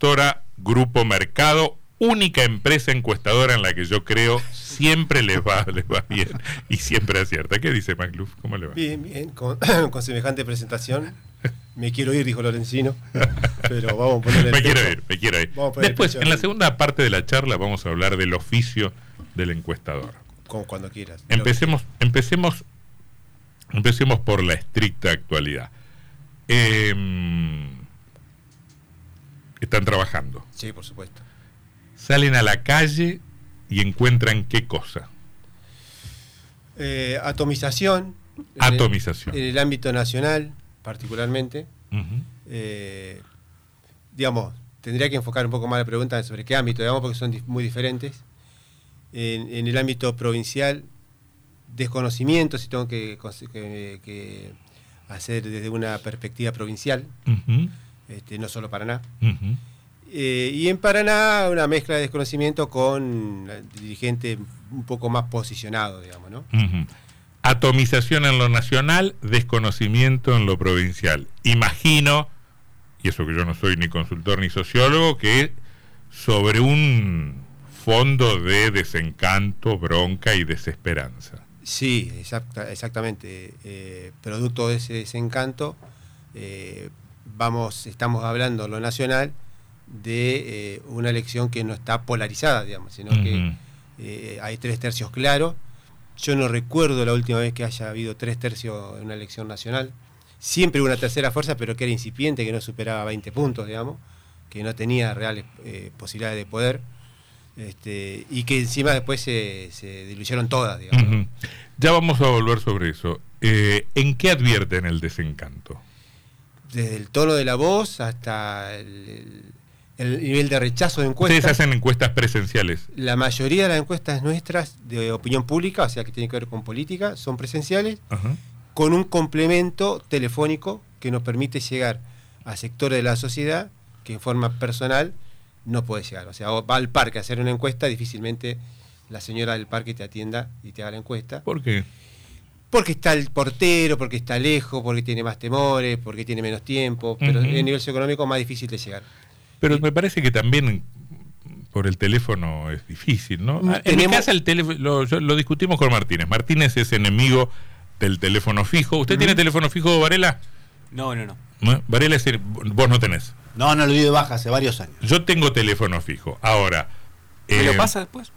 Doctora Grupo Mercado, única empresa encuestadora en la que yo creo siempre les va, les va bien y siempre acierta. ¿Qué dice Macluf? ¿Cómo le va? Bien, bien, con, semejante presentación. Me quiero ir, dijo Lorenzino. Pero vamos a ponerle Me quiero ir, me quiero ir. Después, en la segunda parte de la charla, vamos a hablar del oficio del encuestador. Como cuando quieras. Empecemos, empecemos, empecemos por la estricta actualidad. Eh, están trabajando. Sí, por supuesto. Salen a la calle y encuentran qué cosa. Eh, atomización. Atomización. En el, ámbito nacional, particularmente. Eh, digamos, tendría que enfocar un poco más la pregunta sobre qué ámbito, digamos, porque son muy diferentes. En, el ámbito provincial, desconocimiento, si tengo que, hacer desde una perspectiva provincial. Este, no solo Paraná. Eh, y en Paraná una mezcla de desconocimiento con dirigente un poco más posicionado, digamos, ¿no? Atomización en lo nacional, desconocimiento en lo provincial. Imagino, y eso que yo no soy ni consultor ni sociólogo, que sobre un fondo de desencanto, bronca y desesperanza. Sí, exactamente. Eh, producto de ese desencanto, eh, vamos, estamos hablando lo nacional de eh, una elección que no está polarizada, digamos, sino que eh, hay tres tercios claros. Yo no recuerdo la última vez que haya habido tres tercios en una elección nacional. Siempre hubo una tercera fuerza, pero que era incipiente, que no superaba 20 puntos, digamos, que no tenía reales eh, posibilidades de poder. Este, y que encima después se, diluyeron todas, digamos. Ya vamos a volver sobre eso. ¿En qué advierten el desencanto? Desde el tono de la voz hasta el, nivel de rechazo de encuestas. Ustedes hacen encuestas presenciales. La mayoría de las encuestas nuestras de opinión pública, o sea, que tienen que ver con política, son presenciales, con un complemento telefónico que nos permite llegar a sectores de la sociedad que en forma personal no puede llegar. O sea, va al parque a hacer una encuesta, difícilmente la señora del parque te atienda y te haga la encuesta. ¿Por qué? Porque está el portero, porque está lejos, porque tiene más temores, porque tiene menos tiempo, pero en el nivel socioeconómico es más difícil de llegar. Pero me parece que también por el teléfono es difícil, ¿no? Mm, en mi casa el teléfono, lo, discutimos con Martínez. Martínez es enemigo del teléfono fijo. ¿Usted tiene teléfono fijo, Varela? No, no, no. Varela, es vos no tenés. No, no lo di de baja hace varios años. Yo tengo teléfono fijo. Ahora. ¿Me lo eh, pasa después?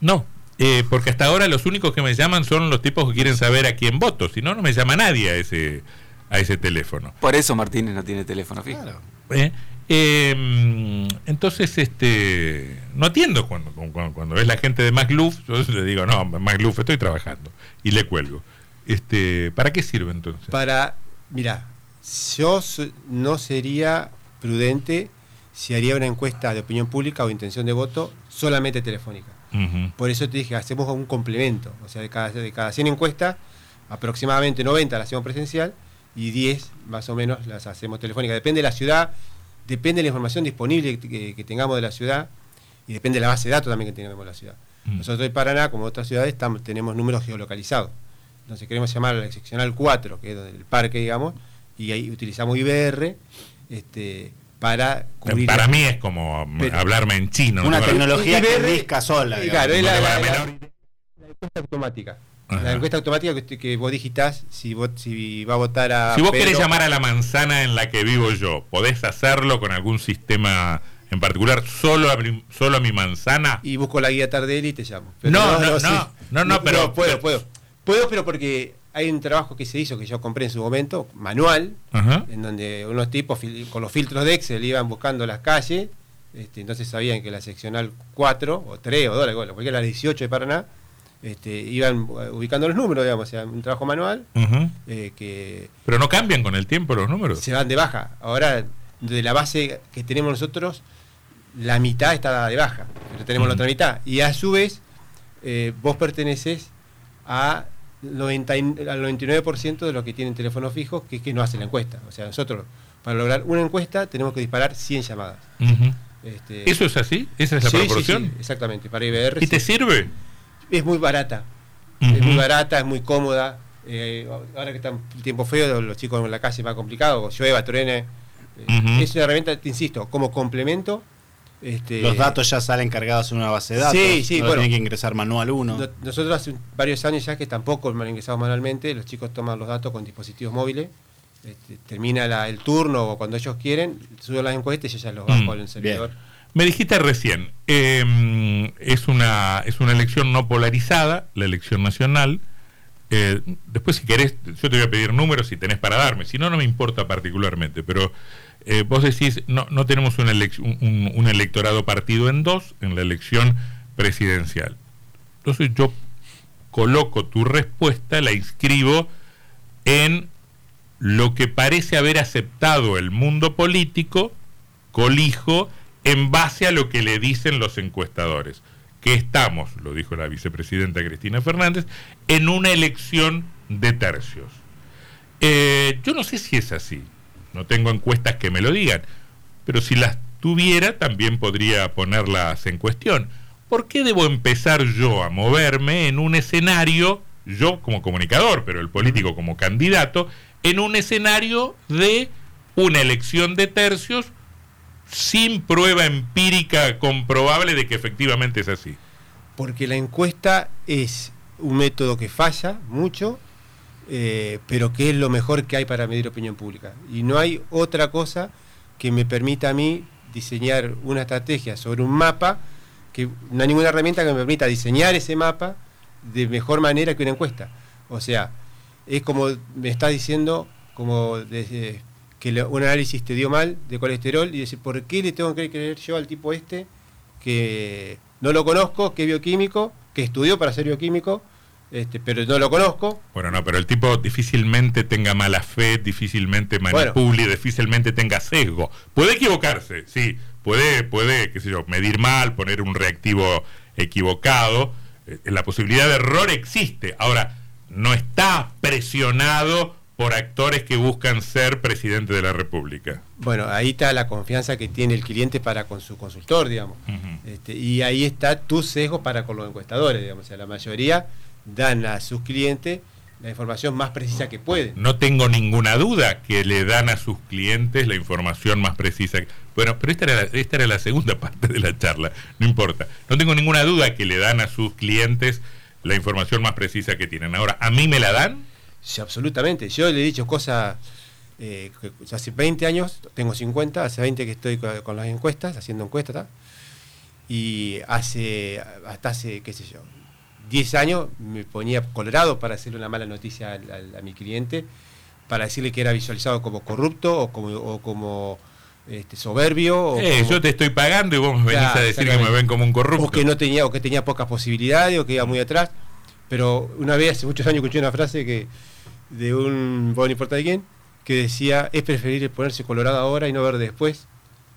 No, eh, porque hasta ahora los únicos que me llaman son los tipos que quieren saber a quién voto, si no, no me llama nadie a ese, a ese teléfono. Por eso Martínez no tiene teléfono fijo. ¿Eh? Em, entonces, este, no atiendo cuando, cuando, cuando, es la gente de MacLuf, yo le digo, no, MacLuf, estoy trabajando, y le cuelgo. Este, ¿Para qué sirve entonces? Para, mira, yo no sería prudente si haría una encuesta de opinión pública o intención de voto solamente telefónica. Por eso te dije, hacemos un complemento. O sea, de cada, de cada 100 encuestas, aproximadamente 90 las hacemos presencial y 10 más o menos las hacemos telefónicas. Depende de la ciudad, depende de la información disponible que, tengamos de la ciudad y depende de la base de datos también que tengamos de la ciudad. Nosotros en Paraná, como otras ciudades, tenemos números geolocalizados. Entonces queremos llamar a la seccional 4, que es el parque, digamos, y ahí utilizamos IBR. Este, para Para mí es como hablarme en chino. Una tecnología que risca sola. Claro, es la, encuesta automática. La encuesta automática que, vos digitás si, si va a votar a. Si vos querés llamar a la manzana en la que vivo yo, ¿podés hacerlo con algún sistema en particular solo a, solo a mi manzana? Y busco la guía Tardelli y te llamo. no, no, no, no, no, pero. puedo, puedo. Puedo, pero porque hay un trabajo que se hizo, que yo compré en su momento, manual, en donde unos tipos con los filtros de Excel iban buscando las calles, este, entonces sabían que la seccional 4 o 3 o 2, cualquiera la 18 de Paraná, este, iban ubicando los números, digamos, o sea, un trabajo manual. Eh, que Pero no cambian con el tiempo los números. Se van de baja. Ahora, de la base que tenemos nosotros, la mitad está de baja, pero tenemos la otra mitad. Y a su vez, eh, vos perteneces a 90, al 99% de los que tienen teléfonos fijos que, que no hacen la encuesta. O sea, nosotros para lograr una encuesta tenemos que disparar 100 llamadas. Este, ¿Eso es así? ¿Esa es la proporción? Sí, exactamente, para IBR. ¿Y te sirve? Es muy barata. Es muy barata, es muy cómoda. Eh, ahora que está el tiempo feo, los chicos en la calle es más complicado, llueva, truene, Es una herramienta, te insisto, como complemento. Este, los datos ya salen cargados en una base de datos. Sí, sí, no tienen que ingresar manual uno. Nosotros hace varios años ya que tampoco lo ingresamos manualmente, los chicos toman los datos con dispositivos móviles. Este, termina el turno o cuando ellos quieren, suben las encuestas y ya los bajo mm, en el servidor. Me dijiste recién, em, es, una, es una elección no polarizada, la elección nacional. Eh, después, si querés, yo te voy a pedir números si tenés para darme, si no, no me importa particularmente, pero eh, vos decís, no, no tenemos un, un, electorado partido en dos en la elección presidencial. Entonces yo coloco tu respuesta, la inscribo en lo que parece haber aceptado el mundo político, colijo, en base a lo que le dicen los encuestadores, que estamos, lo dijo la vicepresidenta Cristina Fernández, en una elección de tercios. Eh, yo no sé si es así, no tengo encuestas que me lo digan, pero si las tuviera también podría ponerlas en cuestión. ¿Por qué debo empezar yo a moverme en un escenario, yo como comunicador, pero el político como candidato, en un escenario de una elección de tercios sin prueba empírica comprobable de que efectivamente es así? Porque la encuesta es un método que falla mucho, eh, pero que es lo mejor que hay para medir opinión pública. Y no hay otra cosa que me permita a mí diseñar una estrategia sobre un mapa, que no hay ninguna herramienta que me permita diseñar ese mapa de mejor manera que una encuesta. O sea, es como me está diciendo, como desde que un análisis te dio mal de colesterol y decir, ¿por qué le tengo que creer yo al tipo este que no lo conozco, que es bioquímico, que estudió para ser bioquímico, este, pero no lo conozco? Bueno, no, pero el tipo difícilmente tenga mala fe, difícilmente manipule, difícilmente tenga sesgo. Puede equivocarse, sí, puede, puede, qué sé yo, medir mal, poner un reactivo equivocado. Eh, la posibilidad de error existe. Ahora, no está presionado por actores que buscan ser presidente de la República. Bueno, ahí está la confianza que tiene el cliente para con su consultor, digamos. Este, y ahí está tu sesgo para con los encuestadores, digamos. O sea, la mayoría dan a sus clientes la información más precisa que pueden. No tengo ninguna duda que le dan a sus clientes la información más precisa. Bueno, pero esta era, la, esta era la segunda parte de la charla, no importa. No tengo ninguna duda que le dan a sus clientes la información más precisa que tienen. Ahora, ¿a mí me la dan? Sí, absolutamente. Yo le he dicho cosas, eh, hace 20 años, tengo 50, hace 20 que estoy con, las encuestas, haciendo encuestas, y hace, hasta hace, qué sé yo, 10 años me ponía colorado para hacerle una mala noticia a, mi cliente, para decirle que era visualizado como corrupto o como, o como este, soberbio. Eh, yo te estoy pagando y vos me venís a decir que me ven como un corrupto. O que no tenía, o que tenía pocas posibilidades, o que iba muy atrás. Pero una vez, hace muchos años, escuché una frase que de un, no importa de quién, que decía, es preferible ponerse colorado ahora y no verde después.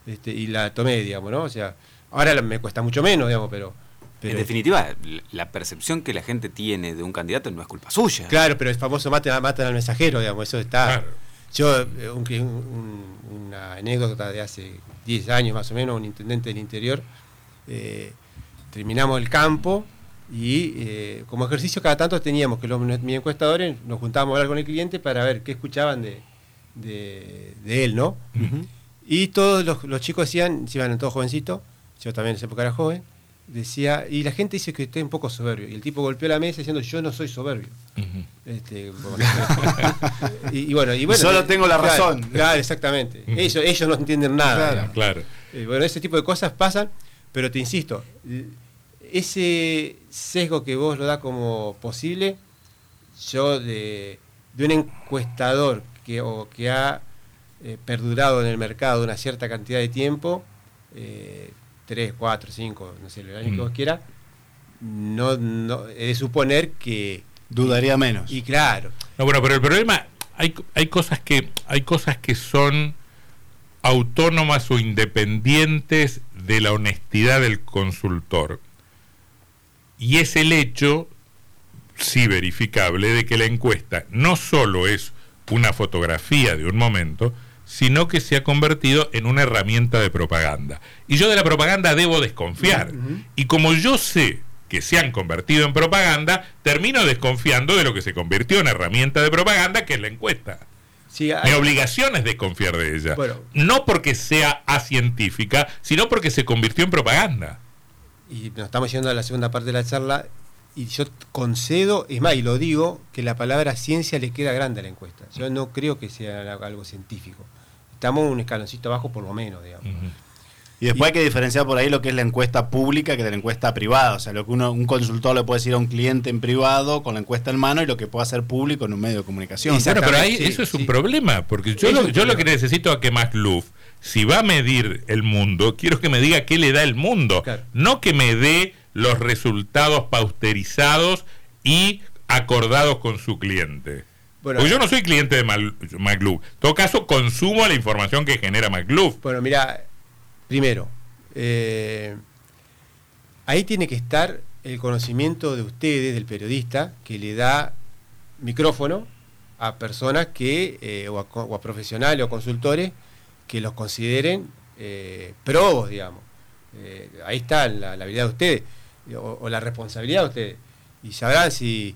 Este, y la tomé, digamos, ¿no? O sea, ahora me cuesta mucho menos, digamos, pero, En definitiva, la percepción que la gente tiene de un candidato no es culpa suya. Claro, pero el famoso mate matan al mensajero, digamos, eso está... Yo, eh, una anécdota de hace 10 años más o menos, un intendente del interior, eh, terminamos el campo y eh, como ejercicio cada tanto teníamos que los mis encuestadores nos juntábamos a hablar con el cliente para ver qué escuchaban de, de, él, ¿no? Y todos los, chicos decían, si iban todos jovencitos, yo también en esa época era joven, decía, y la gente dice que estoy un poco soberbio. Y el tipo golpeó la mesa diciendo, yo no soy soberbio. Este, y, bueno, y bueno, Solo tengo la razón. Claro, exactamente. ellos, ellos no entienden nada. Claro, bueno, ese tipo de cosas pasan, pero te insisto, ese sesgo que vos lo da como posible, yo de, un encuestador que, o que ha eh, perdurado en el mercado una cierta cantidad de tiempo, eh, 3, 4, 5, no sé, el año que vos mm. quieras, no, no, he de suponer que... Dudaría menos. Y claro. No, bueno, pero el problema, hay, hay, cosas que, hay cosas que son autónomas o independientes de la honestidad del consultor. Y es el hecho, sí verificable, de que la encuesta no solo es una fotografía de un momento, sino que se ha convertido en una herramienta de propaganda. Y yo de la propaganda debo desconfiar. Y como yo sé que se han convertido en propaganda, termino desconfiando de lo que se convirtió en herramienta de propaganda, que es la encuesta. Mi obligación es desconfiar de ella. no porque sea acientífica, sino porque se convirtió en propaganda. Y nos estamos yendo a la segunda parte de la charla. Y yo concedo, es más, y lo digo, que la palabra ciencia le queda grande a la encuesta. Yo no creo que sea algo científico. Estamos un escaloncito abajo por lo menos, digamos. Y después hay que diferenciar por ahí lo que es la encuesta pública que de la encuesta privada. O sea, lo que uno, un consultor le puede decir a un cliente en privado con la encuesta en mano y lo que puede hacer público en un medio de comunicación. Bueno, pero ahí eso es un problema, porque yo, lo, yo lo que necesito a que McLuff, si va a medir el mundo, quiero que me diga qué le da el mundo, no que me dé los resultados pausterizados y acordados con su cliente. Porque yo no soy cliente de McLuff. En todo caso, consumo la información que genera McLuff. Bueno, mira, Primero, eh, ahí tiene que estar el conocimiento de ustedes, del periodista, que le da micrófono a personas que, eh, o, a, profesionales o consultores que los consideren eh, probos, digamos. ahí está la, habilidad de ustedes, o, o, la responsabilidad de ustedes. Y sabrán si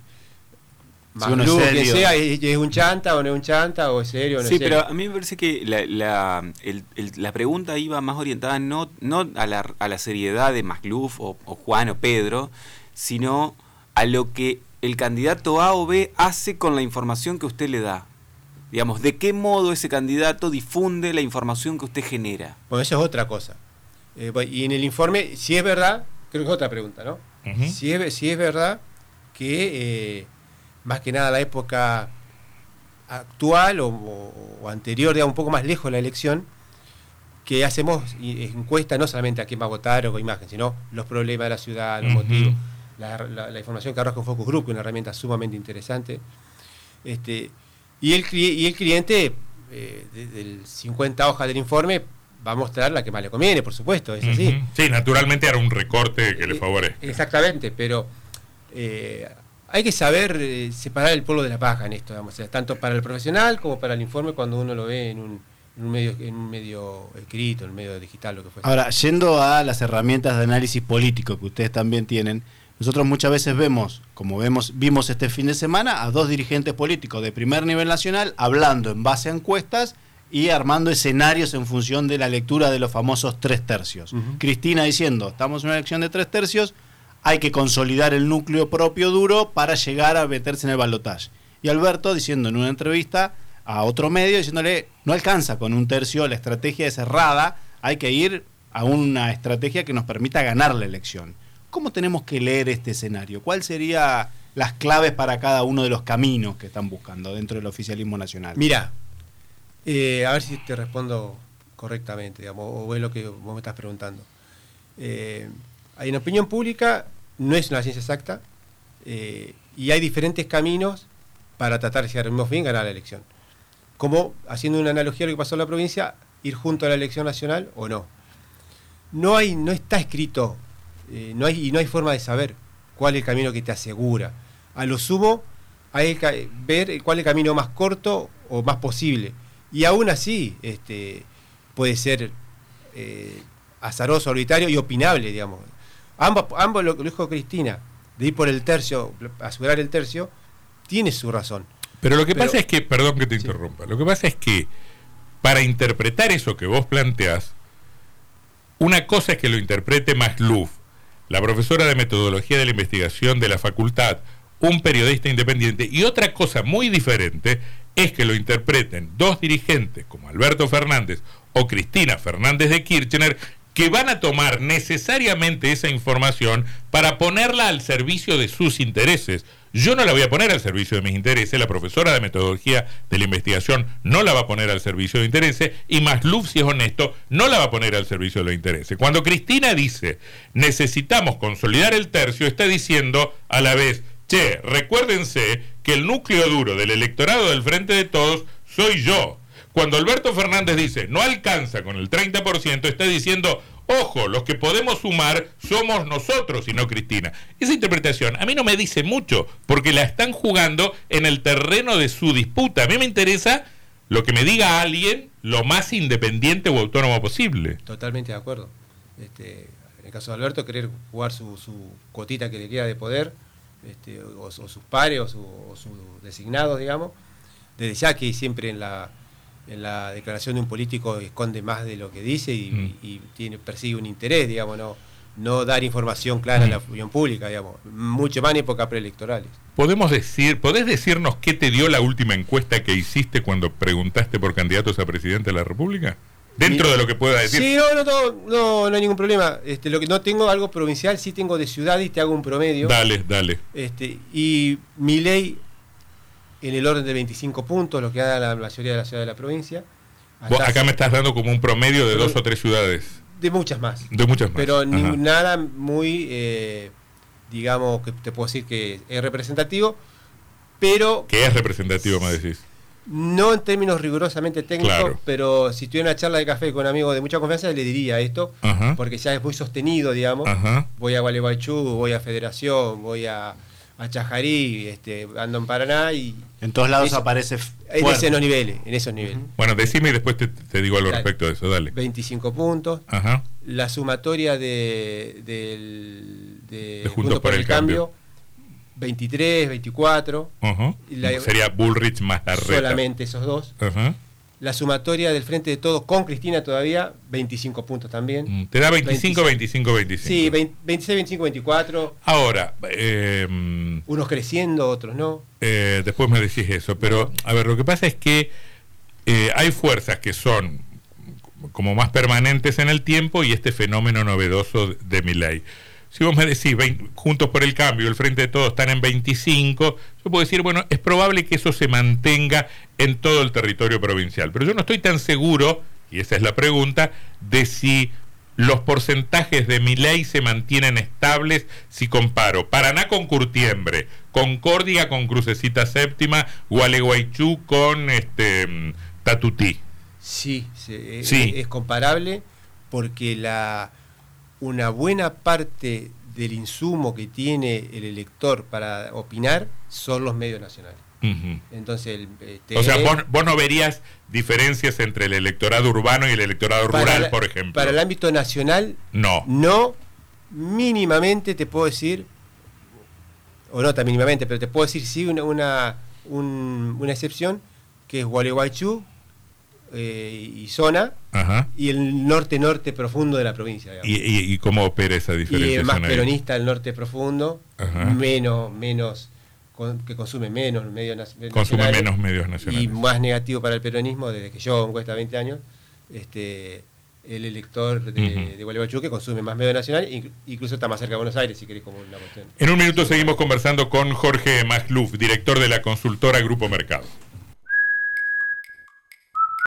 más que sea, es, un chanta o no es un chanta, o es serio o no sí, pero a mí me parece que la, la, pregunta iba más orientada no, no a, la, a la seriedad de Magluf o, Juan o Pedro, sino a lo que el candidato A o B hace con la información que usted le da. Digamos, ¿de qué modo ese candidato difunde la información que usted genera? Bueno, eso es otra cosa. Eh, y en el informe, si es verdad, creo que es otra pregunta, ¿no? si, es, si es verdad que... Eh, más que nada la época actual o, anterior, digamos, un poco más lejos de la elección, que hacemos encuestas no solamente a quién va a votar o con imagen, sino los problemas de la ciudad, los motivos, la, información que arroja un Focus Group, que es una herramienta sumamente interesante. Este, y, el, y el cliente, eh, del 50 hojas del informe, va a mostrar la que más le conviene, por supuesto, es así. Sí, naturalmente hará un recorte que le eh, favorezca. Exactamente, pero eh, hay que saber eh, separar el polvo de la paja en esto, digamos, tanto para el profesional como para el informe cuando uno lo ve en un, medio, en un medio escrito, en un medio digital, lo que fuese. Ahora, yendo a las herramientas de análisis político que ustedes también tienen, nosotros muchas veces vemos, como vemos, vimos este fin de semana, a dos dirigentes políticos de primer nivel nacional hablando en base a encuestas y armando escenarios en función de la lectura de los famosos tres tercios. Cristina diciendo, estamos en una elección de tres tercios, hay que consolidar el núcleo propio duro para llegar a meterse en el balotaje. Y Alberto diciendo en una entrevista a otro medio, diciéndole, no alcanza con un tercio, la estrategia es cerrada, hay que ir a una estrategia que nos permita ganar la elección. ¿Cómo tenemos que leer este escenario? ¿Cuáles serían las claves para cada uno de los caminos que están buscando dentro del oficialismo nacional? Mira, eh, a ver si te respondo correctamente, digamos, o es lo que vos me estás preguntando. Eh, en opinión pública no es una ciencia exacta eh, y hay diferentes caminos para tratar de, si armemos bien, ganar la elección. Como, haciendo una analogía a lo que pasó en la provincia, ir junto a la elección nacional o no. No, hay, no está escrito eh, no hay, y no hay forma de saber cuál es el camino que te asegura. A lo sumo, hay que ver cuál es el camino más corto o más posible. Y aún así este, puede ser eh, azaroso, arbitrario y opinable, digamos. Ambos, ambos lo que dijo Cristina, de ir por el tercio, asegurar el tercio, tiene su razón. Pero lo que pasa es que, perdón que te interrumpa, lo que pasa es que para interpretar eso que vos planteás, una cosa es que lo interprete Masluf, la profesora de metodología de la investigación de la facultad, un periodista independiente, y otra cosa muy diferente es que lo interpreten dos dirigentes como Alberto Fernández o Cristina Fernández de Kirchner, que van a tomar necesariamente esa información para ponerla al servicio de sus intereses. Yo no la voy a poner al servicio de mis intereses, la profesora de metodología de la investigación no la va a poner al servicio de intereses y Masluf, si es honesto, no la va a poner al servicio de los intereses. Cuando Cristina dice necesitamos consolidar el tercio, está diciendo a la vez, che, recuérdense que el núcleo duro del electorado del Frente de Todos soy yo. Cuando Alberto Fernández dice no alcanza con el 30%, está diciendo, ojo, los que podemos sumar somos nosotros y no Cristina. Esa interpretación a mí no me dice mucho, porque la están jugando en el terreno de su disputa. A mí me interesa lo que me diga alguien lo más independiente o autónomo posible. Totalmente de acuerdo. Este, en el caso de Alberto, querer jugar su, su cuotita que le queda de poder, este, o, sus pares, o, sus designados, digamos desde ya que siempre en la, en la declaración de un político esconde más de lo que dice y, Mm. y tiene, persigue un interés, digamos, no, no dar información clara a la Mm. opinión pública, digamos, mucho más en épocas preelectorales. ¿Podemos decir, ¿Podés decirnos qué te dio la última encuesta que hiciste cuando preguntaste por candidatos a presidente de la República? Dentro de lo que pueda decir. Sí, no, no, no, hay ningún problema. Este, lo que no tengo algo provincial, sí tengo de ciudad y te hago un promedio. Dale, dale. Este, y mi ley en el orden de 25 puntos, lo que da la mayoría de la ciudad de la provincia. Vos acá me estás dando como un promedio de dos o tres ciudades. De muchas más. De muchas más. Pero ni- nada muy, eh, digamos, que te puedo decir que es representativo, pero Que es representativo, me decís. No en términos rigurosamente técnicos, Claro. pero si tuviera una charla de café con amigos de mucha confianza, le diría esto, Ajá. porque ya es muy sostenido, digamos. Ajá. Voy a Gualeguaychú, voy a Federación, voy a, a Chajarí, este, ando en Paraná y En todos lados Eso- aparece en fuerte. esos niveles, en esos niveles. Bueno, decime y después te, te digo algo Dale. respecto de eso. Dale. 25 puntos. Ajá. La sumatoria de, del- de, De Juntos por el Cambio. 23, 24. Ajá. Y la- Sería Bullrich más Larreta. Solamente esos dos. Ajá. La sumatoria del Frente de Todos con Cristina todavía, 25 puntos también. Mm, Te da 25, 25, 25. Sí, 20 26, 25, 24. Ahora, eh, Unos creciendo, otros no. eh, después me decís eso, pero a ver, lo que pasa es que eh, hay fuerzas que son como más permanentes en el tiempo y este fenómeno novedoso de, de mi ley. Si vos me decís, Juntos por el Cambio, el Frente de Todos están en 25, yo puedo decir, bueno, es probable que eso se mantenga en todo el territorio provincial, pero yo no estoy tan seguro, y esa es la pregunta, de si los porcentajes de mi ley se mantienen estables si comparo Paraná con Curtiembre, Concordia con Crucecita Séptima, Gualeguaychú con este mm, Tatutí. Sí, eh, Sí. Es, comparable porque la una buena parte del insumo que tiene el elector para opinar son los medios nacionales. Entonces, el, eh, O sea, vos, vos no verías diferencias entre el electorado urbano y el electorado rural, la- por ejemplo. Para el ámbito nacional, No. no, mínimamente te puedo decir, o no tan mínimamente, pero te puedo decir sí una, una, un- una excepción, que es Gualeguaychú eh, y zona, Ajá. y el norte-norte profundo de la provincia. ¿Y, y, y cómo opera esa Y diferencia? el más peronista el norte profundo, Ajá. menos, menos, con- que consume menos medios nas- Consume nacionales, menos medios nacionales. y más negativo para el peronismo desde que yo encuesta 20 años, este el elector de, Ujú. de Gualeguaychú que consume más medios nacionales, inc- incluso está más cerca de Buenos Aires, si querés, como una cuestión. En un minuto seguimos conversando con Jorge Masluf, director de la consultora Grupo Mercado.